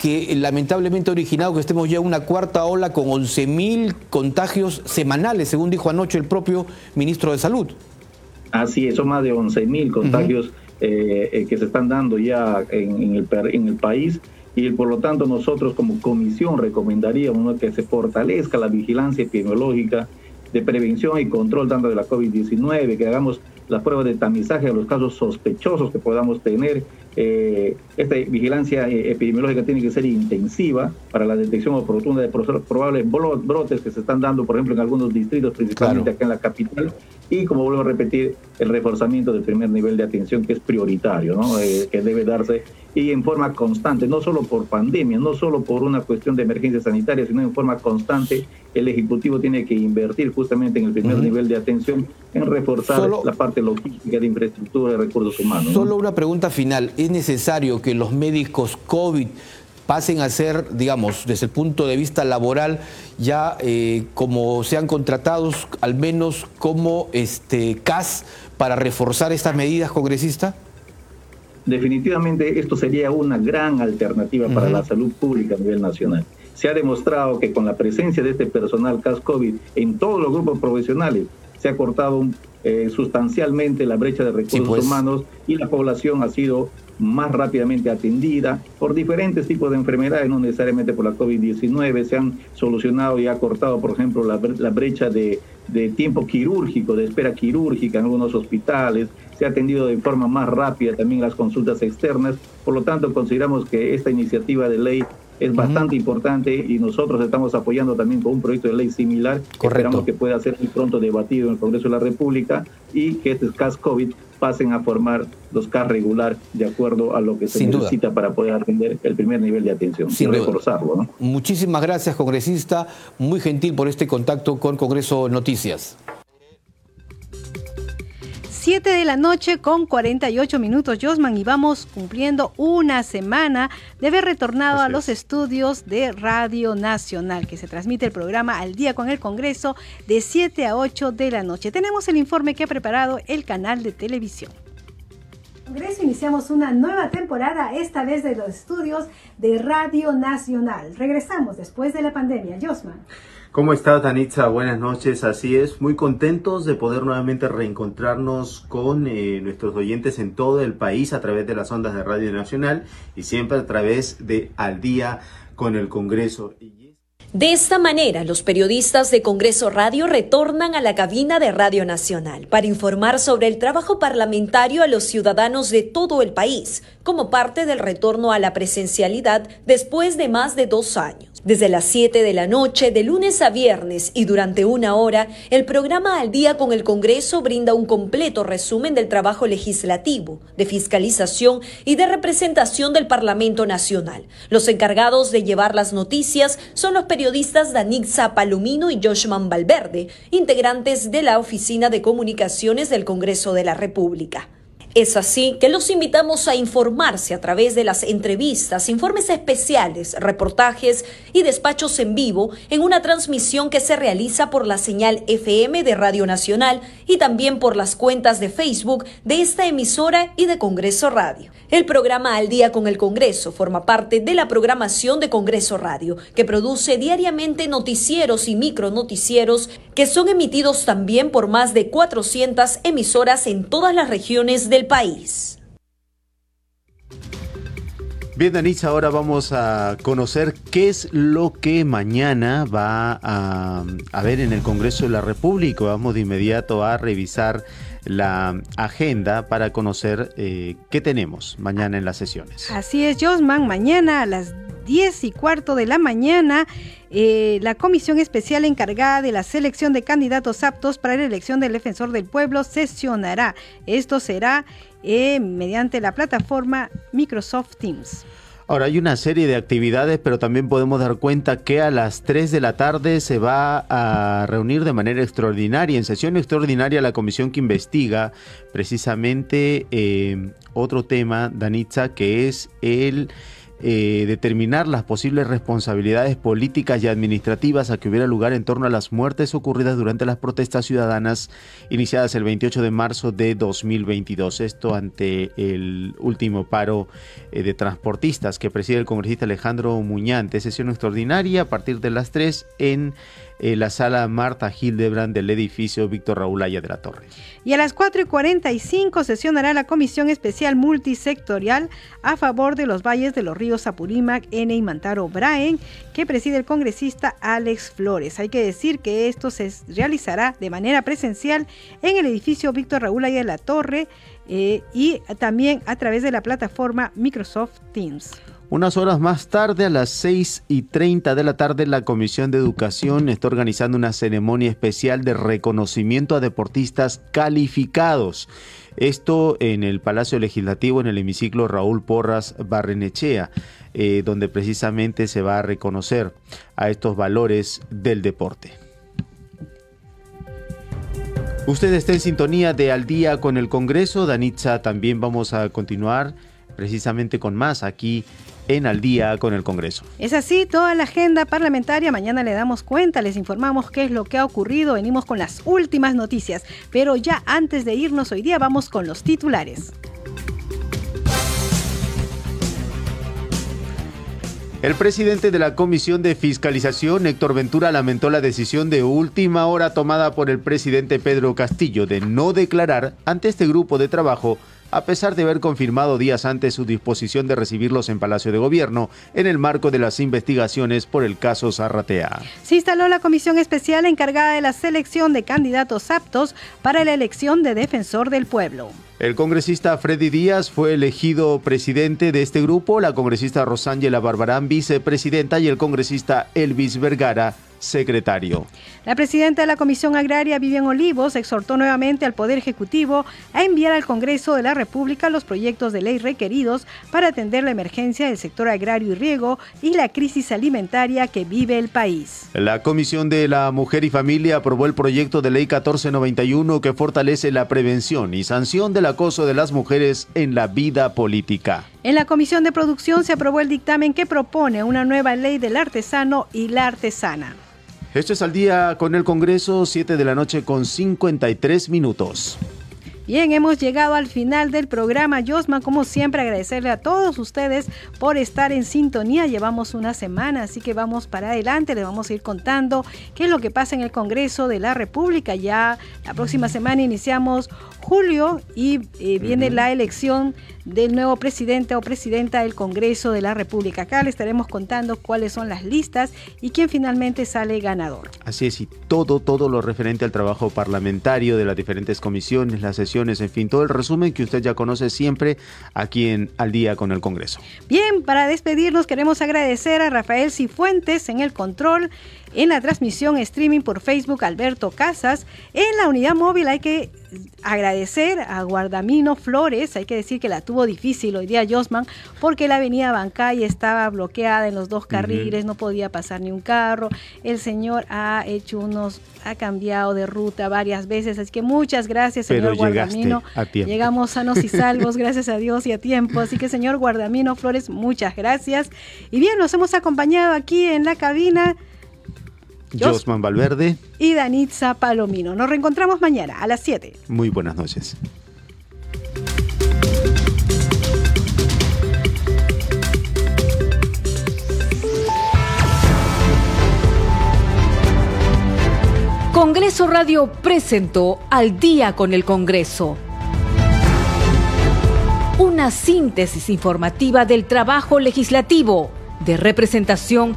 que lamentablemente ha originado que estemos ya en una cuarta ola con 11.000 contagios semanales, según dijo anoche el propio ministro de Salud. Así es, son más de 11 mil contagios eh, eh, que se están dando ya en, en el, en el país y por lo tanto nosotros como comisión recomendaríamos que se fortalezca la vigilancia epidemiológica de prevención y control tanto de la COVID-19, que hagamos las pruebas de tamizaje de los casos sospechosos que podamos tener. Eh, esta vigilancia eh, epidemiológica tiene que ser intensiva para la detección oportuna de pro- probables bro- brotes que se están dando, por ejemplo, en algunos distritos, principalmente acá en la capital. Y como vuelvo a repetir, el reforzamiento del primer nivel de atención que es prioritario, ¿no? Eh, que debe darse y en forma constante, no solo por pandemia, no solo por una cuestión de emergencia sanitaria, sino en forma constante. El Ejecutivo tiene que invertir justamente en el primer nivel de atención, en reforzar Solo- la parte logística de infraestructura de recursos humanos. ¿no? Solo una pregunta final. ¿Es necesario que los médicos COVID pasen a ser, digamos, desde el punto de vista laboral, ya eh, como sean contratados, al menos como este CAS, para reforzar estas medidas, congresista? definitivamente esto sería una gran alternativa para la salud pública a nivel nacional. Se ha demostrado que con la presencia de este personal CAS-COVID en todos los grupos profesionales se ha cortado eh, sustancialmente la brecha de recursos pues. humanos y la población ha sido más rápidamente atendida por diferentes tipos de enfermedades, no necesariamente por la COVID-19. Se han solucionado y ha cortado, por ejemplo, la, la brecha de, de tiempo quirúrgico, de espera quirúrgica en algunos hospitales. Se ha atendido de forma más rápida también las consultas externas. Por lo tanto, consideramos que esta iniciativa de ley es bastante importante y nosotros estamos apoyando también con un proyecto de ley similar que esperamos que pueda ser muy pronto debatido en el Congreso de la República y que este CAS COVID pasen a formar los CAS regular de acuerdo a lo que se necesita para poder atender el primer nivel de atención, sin, reforzarlo. ¿no? Muchísimas gracias, congresista, muy gentil por este contacto con Congreso Noticias. 7 de la noche con 48 minutos, Josman, y vamos cumpliendo una semana de haber retornado a los estudios de Radio Nacional, que se transmite el programa Al Día con el Congreso de 7 a 8 de la noche. Tenemos el informe que ha preparado el canal de televisión. Congreso iniciamos una nueva temporada, esta vez de los estudios de Radio Nacional. Regresamos después de la pandemia. Josman. ¿Cómo estás, Danitza? Buenas noches. Así es, muy contentos de poder nuevamente reencontrarnos con eh, nuestros oyentes en todo el país a través de las ondas de Radio Nacional y siempre a través de Al Día con el Congreso. De esta manera, los periodistas de Congreso Radio retornan a la cabina de Radio Nacional para informar sobre el trabajo parlamentario a los ciudadanos de todo el país, como parte del retorno a la presencialidad después de más de dos años. Desde las 7 de la noche, de lunes a viernes y durante una hora, el programa Al día con el Congreso brinda un completo resumen del trabajo legislativo, de fiscalización y de representación del Parlamento Nacional. Los encargados de llevar las noticias son los periodistas Danixa Palomino y Joshman Valverde, integrantes de la Oficina de Comunicaciones del Congreso de la República. Es así que los invitamos a informarse a través de las entrevistas, informes especiales, reportajes y despachos en vivo en una transmisión que se realiza por la señal FM de Radio Nacional y también por las cuentas de Facebook de esta emisora y de Congreso Radio. El programa Al día con el Congreso forma parte de la programación de Congreso Radio, que produce diariamente noticieros y micronoticieros que son emitidos también por más de 400 emisoras en todas las regiones del país. Bien, Danitza, ahora vamos a conocer qué es lo que mañana va a, a ver en el Congreso de la República. Vamos de inmediato a revisar la agenda para conocer eh, qué tenemos mañana en las sesiones. Así es, Josman, mañana a las 10 y cuarto de la mañana, eh, la comisión especial encargada de la selección de candidatos aptos para la elección del defensor del pueblo sesionará. Esto será eh, mediante la plataforma Microsoft Teams. Ahora hay una serie de actividades, pero también podemos dar cuenta que a las 3 de la tarde se va a reunir de manera extraordinaria, en sesión extraordinaria, la comisión que investiga precisamente eh, otro tema, Danitza, que es el eh, determinar las posibles responsabilidades políticas y administrativas a que hubiera lugar en torno a las muertes ocurridas durante las protestas ciudadanas iniciadas el 28 de marzo de 2022. Esto ante el último paro eh, de transportistas que preside el congresista Alejandro Muñante. Sesión extraordinaria a partir de las 3 en eh, la sala Marta Hildebrand del edificio Víctor Raúl Aya de la Torre. Y a las 4 y 45 sesionará la Comisión Especial Multisectorial a favor de los valles de los ríos Apurímac, N y Mantaro Braen, que preside el congresista Alex Flores. Hay que decir que esto se realizará de manera presencial en el edificio Víctor Raúl Aya de la Torre eh, y también a través de la plataforma Microsoft Teams. Unas horas más tarde, a las 6 y 30 de la tarde, la Comisión de Educación está organizando una ceremonia especial de reconocimiento a deportistas calificados. Esto en el Palacio Legislativo, en el hemiciclo Raúl Porras Barrenechea, eh, donde precisamente se va a reconocer a estos valores del deporte. Usted está en sintonía de Al día con el Congreso. Danitza, también vamos a continuar precisamente con más aquí en Al día con el Congreso. Es así, toda la agenda parlamentaria, mañana le damos cuenta, les informamos qué es lo que ha ocurrido, venimos con las últimas noticias, pero ya antes de irnos hoy día vamos con los titulares. El presidente de la Comisión de Fiscalización, Héctor Ventura, lamentó la decisión de última hora tomada por el presidente Pedro Castillo de no declarar ante este grupo de trabajo a pesar de haber confirmado días antes su disposición de recibirlos en Palacio de Gobierno en el marco de las investigaciones por el caso Zarratea. Se instaló la comisión especial encargada de la selección de candidatos aptos para la elección de defensor del pueblo. El congresista Freddy Díaz fue elegido presidente de este grupo, la congresista Rosángela Barbarán vicepresidenta y el congresista Elvis Vergara secretario. La presidenta de la Comisión Agraria, Vivian Olivos, exhortó nuevamente al Poder Ejecutivo a enviar al Congreso de la República los proyectos de ley requeridos para atender la emergencia del sector agrario y riego y la crisis alimentaria que vive el país. La Comisión de la Mujer y Familia aprobó el proyecto de ley 1491 que fortalece la prevención y sanción del acoso de las mujeres en la vida política. En la Comisión de Producción se aprobó el dictamen que propone una nueva ley del artesano y la artesana. Esto es al día con el Congreso, 7 de la noche con 53 minutos. Bien, hemos llegado al final del programa. Josma, como siempre, agradecerle a todos ustedes por estar en sintonía. Llevamos una semana, así que vamos para adelante. Les vamos a ir contando qué es lo que pasa en el Congreso de la República. Ya la próxima semana iniciamos julio y eh, viene la elección del nuevo presidente o presidenta del Congreso de la República. Acá le estaremos contando cuáles son las listas y quién finalmente sale ganador. Así es, y todo, todo lo referente al trabajo parlamentario de las diferentes comisiones, las sesiones, en fin, todo el resumen que usted ya conoce siempre aquí en Al Día con el Congreso. Bien, para despedirnos queremos agradecer a Rafael Cifuentes en el control en la transmisión streaming por Facebook Alberto Casas. En la unidad móvil hay que agradecer a Guardamino Flores, hay que decir que la tuvo difícil hoy día Josman, porque la avenida Bancay estaba bloqueada en los dos carriles, no podía pasar ni un carro. El señor ha hecho unos, ha cambiado de ruta varias veces, así que muchas gracias, señor Guardamino. Llegamos sanos y salvos, gracias a Dios y a tiempo. Así que, señor Guardamino Flores, muchas gracias. Y bien, nos hemos acompañado aquí en la cabina. Josman Valverde y Danitza Palomino. Nos reencontramos mañana a las 7. Muy buenas noches. Congreso Radio presentó Al día con el Congreso. Una síntesis informativa del trabajo legislativo, de representación